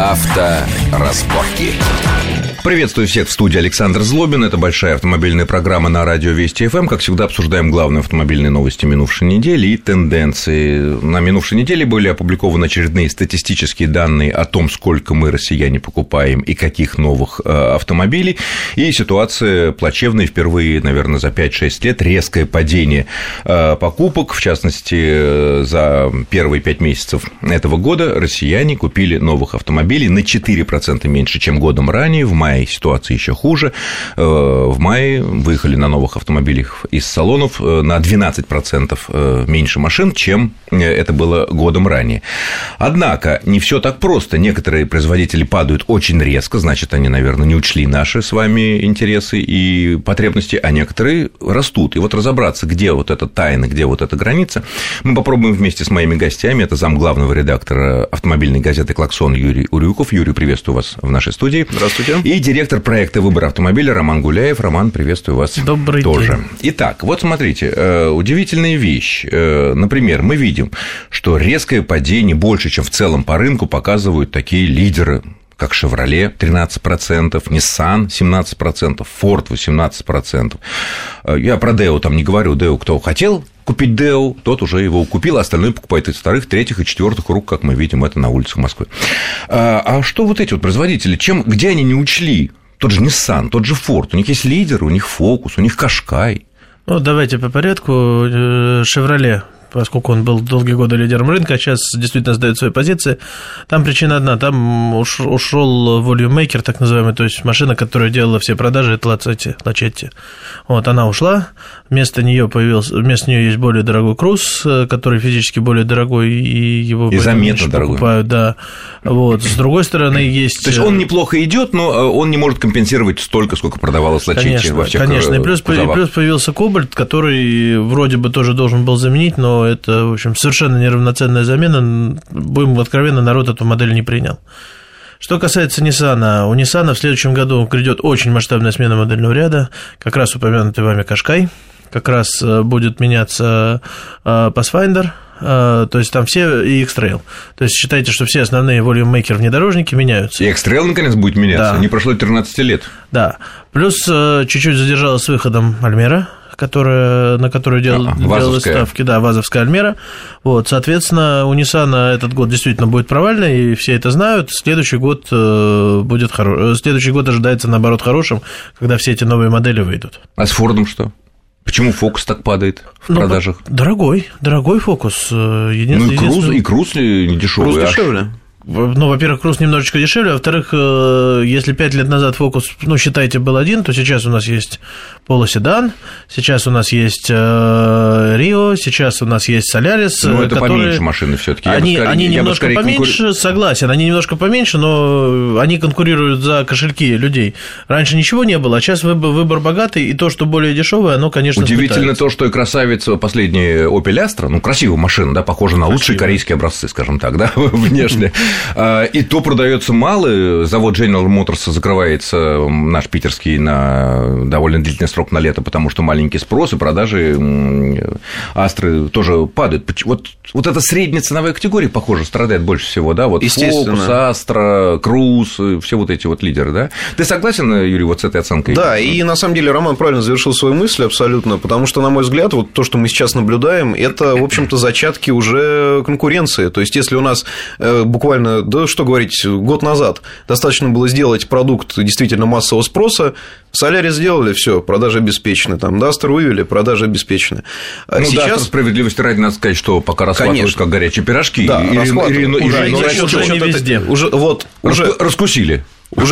Авторазборки. Приветствую всех в студии Александр Злобин. Это большая автомобильная программа на радио Вести ФМ. Как всегда, обсуждаем главные автомобильные новости минувшей недели и тенденции. На минувшей неделе были опубликованы очередные статистические данные о том, сколько мы, россияне, покупаем и каких новых э, автомобилей. И ситуация плачевная. Впервые, наверное, за 5-6 лет резкое падение э, покупок. В частности, э, за первые 5 месяцев этого года россияне купили новых автомобилей на 4% меньше, чем годом ранее. В мае мае ситуация еще хуже. Э, в мае выехали на новых автомобилях из салонов э, на 12% э, меньше машин, чем это было годом ранее. Однако не все так просто. Некоторые производители падают очень резко, значит, они, наверное, не учли наши с вами интересы и потребности, а некоторые растут. И вот разобраться, где вот эта тайна, где вот эта граница, мы попробуем вместе с моими гостями. Это зам главного редактора автомобильной газеты «Клаксон» Юрий Урюков. Юрий, приветствую вас в нашей студии. Здравствуйте. И директор проекта «Выбор автомобиля» Роман Гуляев. Роман, приветствую вас Добрый тоже. день. Итак, вот смотрите, э, удивительная вещь. Э, например, мы видим, что резкое падение больше, чем в целом по рынку, показывают такие лидеры как Chevrolet 13%, Nissan 17%, Ford 18%. Э, я про Deo там не говорю, Deo кто хотел купить Deo, тот уже его купил, а остальное покупает из вторых, третьих и четвертых рук, как мы видим это на улицах Москвы. А, а что вот эти вот производители, чем, где они не учли? Тот же Nissan, тот же Ford, у них есть лидеры, у них Focus, у них Кашкай. Ну, давайте по порядку. Chevrolet поскольку он был долгие годы лидером рынка, а сейчас действительно сдает свои позиции. Там причина одна, там ушел волюмейкер, так называемый, то есть машина, которая делала все продажи, это Лацетти, Лачетти. Вот, она ушла, вместо нее появился, вместо нее есть более дорогой Круз, который физически более дорогой, и его и заметно дорогой. покупают, да. Вот, с другой стороны, есть... То есть он неплохо идет, но э, он не может компенсировать столько, сколько продавалось Лачетти во всех Конечно, и э, плюс, кузовах. плюс появился Кобальт, который вроде бы тоже должен был заменить, но это, в общем, совершенно неравноценная замена. Будем откровенно, народ эту модель не принял. Что касается Nissan, у Nissan в следующем году грядет очень масштабная смена модельного ряда, как раз упомянутый вами Кашкай, как раз э, будет меняться э, Pathfinder, э, то есть там все и X-Trail. То есть считайте, что все основные volume-maker внедорожники меняются. И X-Trail наконец будет меняться, Да. не прошло 13 лет. Да. Плюс чуть-чуть задержалась с выходом Альмера, которая, на которую дел, А, вазовская. ставки, да, вазовская Альмера. Вот, соответственно, у Nissan этот год действительно будет провальный, и все это знают. Следующий год э, будет хоро... Следующий год ожидается, наоборот, хорошим, когда все эти новые модели выйдут. А с Фордом что? Почему Фокус так падает в Ну, продажах? Дорогой, дорогой фокус. Э, Ну Един... и Круз, и Круз не дешевый. Круз дешевле. Ну, во-первых, Круз немножечко дешевле, а во-вторых, э, если пять лет назад фокус, ну, считайте, был один, то сейчас у нас есть полоседан, сейчас у нас есть э, Рио, сейчас у нас есть Солярис. Ну, это которые- поменьше машины все таки Они, они немножко поменьше, согласен, они немножко поменьше, но они конкурируют за кошельки людей. Раньше ничего не было, а сейчас выбор, выбор богатый, и то, что более дешевое, оно, конечно, Удивительно сметается. то, что и красавица последняя Opel Astra, ну, красивая машина, да, похожа на лучшие Красивая. корейские образцы, скажем так, да, внешне. А, И то продается мало, завод General Motors закрывается, наш питерский, на довольно длительный срок на лето, потому что маленький спрос, и продажи Астры тоже падают. Вот, вот эта средняя ценовая категория, похоже, страдает больше всего, да, вот Естественно. Focus, Astra, Cruze, все вот эти вот лидеры, да? Ты согласен, Юрий, вот с этой оценкой? Да, и на самом деле Роман правильно завершил свою мысль абсолютно, потому что, на мой взгляд, вот то, что мы сейчас наблюдаем, это, в общем-то, зачатки уже конкуренции. То есть, если у нас э, буквально, да что говорить, год назад достаточно было сделать продукт действительно массового спроса, Солярис сделали, все, продажи обеспечены, там, Дастер вывели, продажи обеспечены. А Ну, да, сейчас... справедливости ради надо сказать, что пока раскладывают Конечно. как горячие пирожки. Да, и, раскладывают. и- и- и- Уже и- и и- за и- счет и- Уже не это- везде. Уже, вот, уже, раску- раскусили. Уже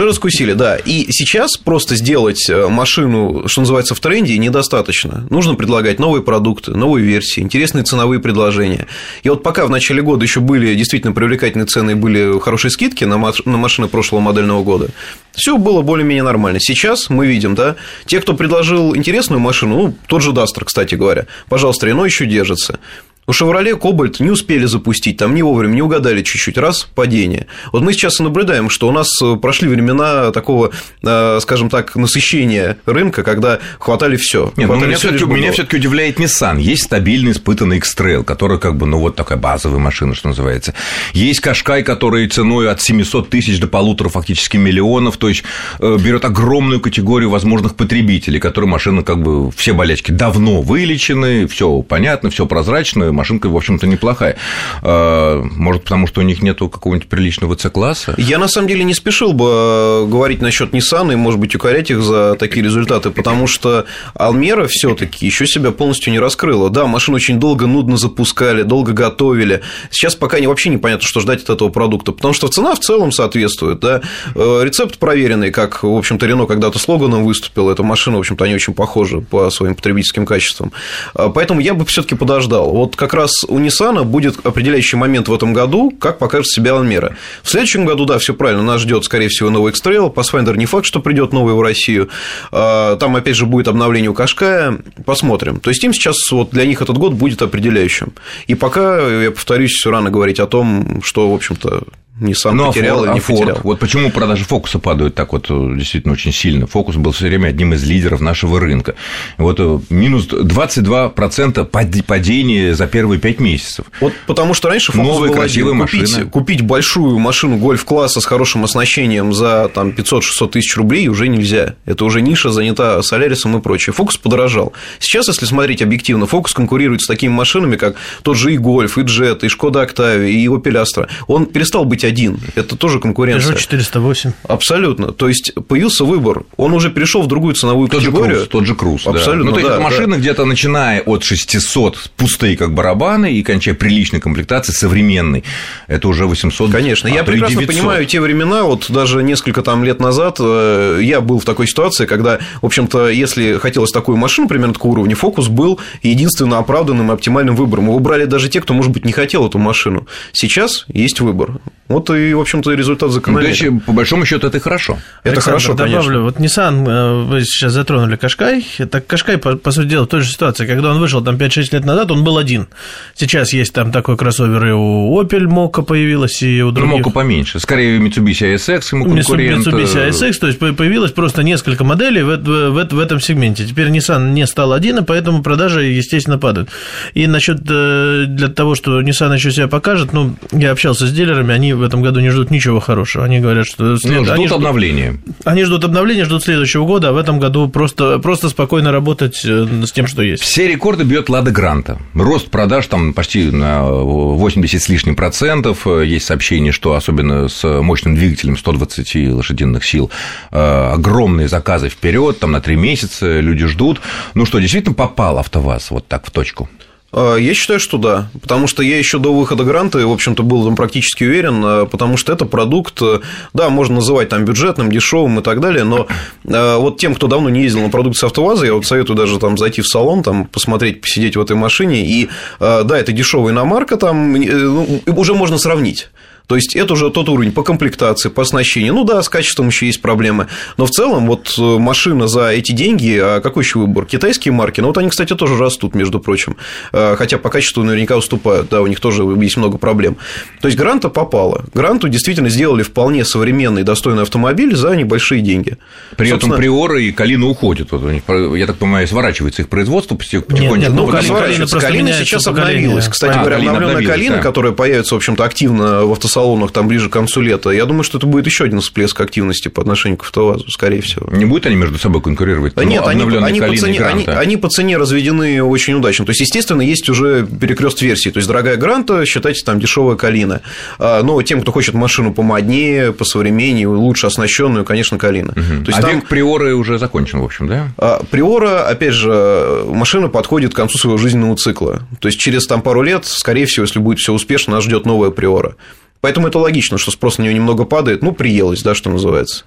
раскусили, да. И сейчас просто сделать э, машину, что называется, в тренде недостаточно. Нужно предлагать новые продукты, новые версии, интересные ценовые предложения. И вот пока в начале года еще были действительно привлекательные цены и были хорошие скидки на машины прошлого модельного года, все было более-менее нормально. Сейчас мы видим, да, те, кто предложил интересную машину, ну, тот же Дастер, кстати говоря, пожалуйста, Рено еще держится. У «Шевроле» «Кобальт» не успели запустить, там не вовремя, не угадали чуть-чуть, раз, падение. Вот мы сейчас и наблюдаем, что у нас э, прошли времена такого, э, скажем так, насыщения рынка, когда хватали все. Нет, ну, меня все-таки меня удивляет Nissan. Есть стабильный испытанный X-Trail, который как бы, ну, вот такая базовая машина, что называется. Есть Кашкай, который ценой от 700 тысяч до полутора фактически миллионов, то есть э, берет огромную категорию возможных потребителей, которые машины как бы все болячки давно вылечены, все понятно, все прозрачно, машинка, в общем-то, неплохая. А, может, потому что у них нету какого-нибудь приличного C-класса? Я, на самом деле, не спешил бы э, говорить насчет Nissan и, может быть, укорять их за такие результаты, потому что Алмера все таки еще себя полностью не раскрыла. Да, машину очень долго, нудно запускали, долго готовили. Сейчас пока вообще непонятно, что ждать от этого продукта, потому что цена в целом соответствует. Да? Э, рецепт проверенный, как, в общем-то, Рено когда-то слоганом выступил, эта машина, в общем-то, они очень похожи по своим потребительским качествам. А, поэтому я бы все таки подождал. Вот как как раз у Nissan будет определяющий момент в этом году, как покажет себя Almera. В следующем году, да, все правильно, нас ждет, скорее всего, новый X-Trail, Pathfinder не факт, что придет новый в Россию, а, там, опять же, будет обновление у Кашкая, посмотрим. То есть, им сейчас, вот для них этот год будет определяющим. И пока, я повторюсь, все рано говорить о том, что, в общем-то, не сам ну, потерял а и не Ford, потерял. Вот почему продажи фокуса падают так вот э, действительно очень сильно. Фокус был все время одним из лидеров нашего рынка. Вот э, минус 22% падения за первые 5 месяцев. Вот потому что раньше фокус Новая был красивая один. машина. Купить, купить большую машину гольф-класса с хорошим оснащением за там, 500-600 тысяч рублей уже нельзя. Это уже ниша занята Солярисом и прочее. Фокус подорожал. Сейчас, если смотреть объективно, фокус конкурирует с такими машинами, как тот же и Гольф, и Джет, и Шкода Октавия, и Opel Astra. Он перестал быть один. Это тоже конкуренция. Peugeot 408. Абсолютно. То есть появился выбор. Он уже перешел в другую ценовую тот категорию. Же круз, тот же круз. Абсолютно. Да. Ну, то есть да, это машины да. где-то начиная от 600 пустые как барабаны и кончая приличной комплектации современной. Это уже 800. Конечно. А, я прекрасно 900. понимаю те времена. Вот даже несколько там лет назад э, я был в такой ситуации, когда, в общем-то, если хотелось такую машину примерно такого уровня, фокус был единственно оправданным и оптимальным выбором. Его брали даже те, кто, может быть, не хотел эту машину. Сейчас есть выбор. Вот и, в общем-то, результат Ну, закономерен. то есть, по большому счету, это хорошо. Это Александр, хорошо, добавлю, конечно. вот Nissan, э, вы сейчас затронули Кашкай, так Кашкай, по, по сути дела, в той же ситуации, когда он вышел там 5-6 лет назад, он был один. Сейчас есть там такой кроссовер и у Opel Мока появилась, и у Ну, других. Мока поменьше. Скорее, Mitsubishi ASX ему конкурент. Mitsubishi ASX, то есть появилось просто несколько моделей в, в, в, в этом сегменте. Теперь Nissan не стал один, и поэтому продажи, естественно, падают. И насчет э, для того, что Nissan еще себя покажет, ну, я общался с дилерами, они в этом году не ждут ничего хорошего. Они говорят, что след... Ну, ждут они обновления. Они ждут обновления, ждут следующего года, а в этом году просто, просто спокойно работать э, с тем, что есть. Все рекорды бьет Лада Гранта. Рост продаж там почти на 80 с лишним процентов. Есть сообщение, что особенно с мощным двигателем 120 лошадиных сил э, огромные заказы вперед, там на 3 месяца люди ждут. Ну что, действительно попал АвтоВАЗ вот так в точку? А, Я считаю, что да, потому что я еще до выхода гранта, в общем-то, был там практически уверен, а, потому что это продукт, э, да, можно называть там бюджетным, дешевым и так далее, но вот тем, кто давно не ездил на продукции АвтоВАЗа, я вот советую даже там зайти в салон, там посмотреть, посидеть в этой машине, и да, это дешевая иномарка, там э, ну, уже можно сравнить. То есть это уже тот уровень по комплектации, по оснащению. Ну да, с качеством еще есть проблемы. Но в целом, вот э, машина за эти деньги, а какой еще выбор? Китайские марки. Ну вот они, кстати, тоже растут, между прочим. А, Хотя по качеству наверняка уступают. Да, у них тоже есть много проблем. То есть гранта попала. Гранту действительно сделали вполне современный, достойный автомобиль за небольшие деньги. При этом Собственно, Приора и Калина уходят. Вот у них, я так понимаю, сворачивается их производство потихонечку. нет, ну, Вот Калина- Калина сейчас поколение. обновилась. Кстати А, говоря, Калина обновленная Калина, да. которая появится, в общем-то, активно в автосалонах там ближе к концу лета. Я думаю, что это будет еще один всплеск активности по отношению к АвтоВАЗу, скорее всего. Не будут они между собой конкурировать? Да Ну, нет, они, они, по цене, они, они по цене разведены очень удачно. То есть, естественно, есть уже перекрест версий. То есть, дорогая Гранта, считайте, там дешевая Калина. А, Но тем, кто хочет машину помоднее, посовременнее, лучше оснащенную, конечно, Калина. То есть, а там век Приоры уже закончен, в общем, да? а, Приора, опять же, машина подходит к концу своего жизненного цикла. То есть через там пару лет, скорее всего, если будет все успешно, нас ждет новая Приора. Поэтому это логично, что спрос на нее немного падает, ну, приелось, да, что называется.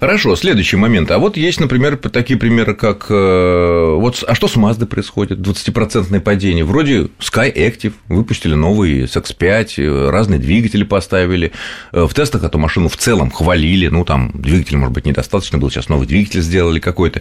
Хорошо, следующий момент. А вот есть, например, такие примеры, как... э, Вот, а что с Mazda происходит? 20% падение. Вроде Sky Active выпустили новый SX5, э, разные двигатели поставили. Э, В тестах эту машину в целом хвалили. Ну, там двигатель, может быть, недостаточно был, сейчас новый двигатель сделали какой-то.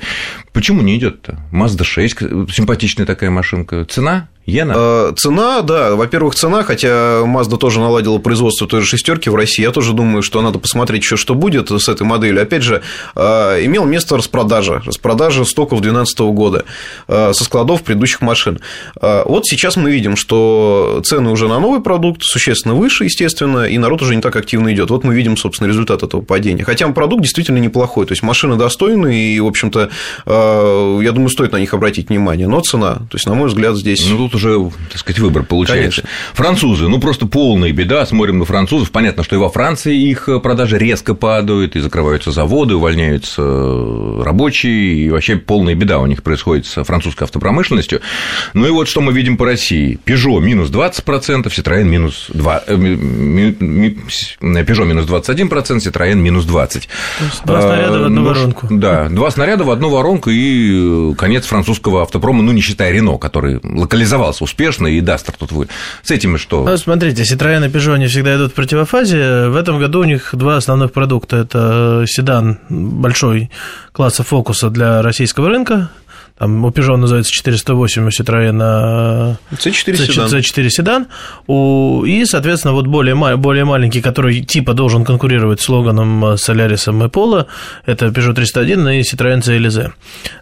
Почему не идет то Mazda 6, симпатичная такая машинка. Цена Иена? Э, цена, да, во-первых, цена, хотя Mazda тоже наладила производство той же шестерки в России, я тоже думаю, что надо посмотреть еще, что будет с этой моделью. Опять же, э, имел место распродажа, распродажа стоков 2012 года э, со складов предыдущих машин. Вот сейчас мы видим, что цены уже на новый продукт существенно выше, естественно, и народ уже не так активно идет. Вот мы видим, собственно, результат этого падения. Хотя продукт действительно неплохой, то есть машины достойны, и, в общем-то, я думаю, стоит на них обратить внимание, но цена, то есть, на мой взгляд, здесь... Ну, тут уже, так сказать, выбор получается. Конечно. Французы, ну просто полная беда, смотрим на французов, понятно, что и во Франции их продажи резко падают, и закрываются заводы, увольняются рабочие, и вообще полная беда у них происходит с французской автопромышленностью. Ну и вот что мы видим по России. Peugeot минус 20%, Citroёn минус 2, э, Peugeot минус 21%, Citroёn минус 20%. Два снаряда в одну ну, воронку. Да, два снаряда в одну воронку и конец французского автопрома, ну не считая Рено, который локализовался успешно, и Дастер тут вы. С этими что? Ну, смотрите, Citroёn и Peugeot, они всегда идут в противофазе. В этом году у них два основных продукта. Это седан большой класса фокуса для российского рынка, там у Peugeot называется 408, у Citroёn C4 седан. C4 седан. У, и, соответственно, вот более, более маленький, который типа должен конкурировать с Логаном, Solaris и Polo, это Peugeot 301 и Citroёn CLZ.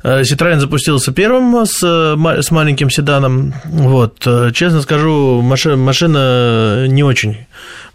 Citroёn запустился первым с, с маленьким седаном. Вот. Честно скажу, машина, машина не очень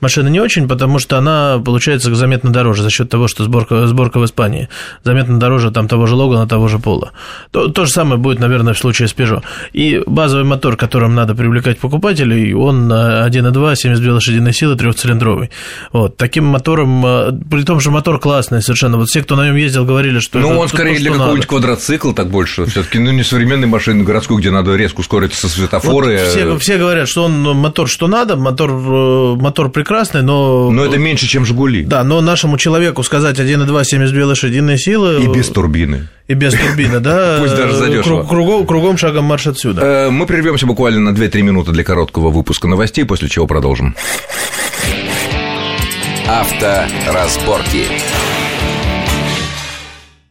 машина не очень, потому что она получается заметно дороже за счет того, что сборка, сборка в Испании. Заметно дороже там того же Логана, того же Пола. То, то же самое будет, наверное, в случае с Peugeot. И базовый мотор, которым надо привлекать покупателей, он 1.2, 72 лошадиной силы, трехцилиндровый. Вот. Таким мотором, э, при том, что мотор классный совершенно. Вот все, кто на нем ездил, говорили, что... Ну, он скорее то, для какого-нибудь квадроцикла так больше. все таки ну, не современной машины городской, где надо резко ускориться со светофора. Вот все, все говорят, что он мотор что надо, мотор, э, мотор прекрасный, но... Но это меньше, чем «Жигули». Да, но нашему человеку сказать 1,2, 72 лошадиные силы... И без турбины. И без турбины, да. Пусть даже задешево. Кругом, кругом шагом марш отсюда. Э, мы прервемся буквально на 2-3 минуты для короткого выпуска новостей, после чего продолжим. Авторазборки. разборки.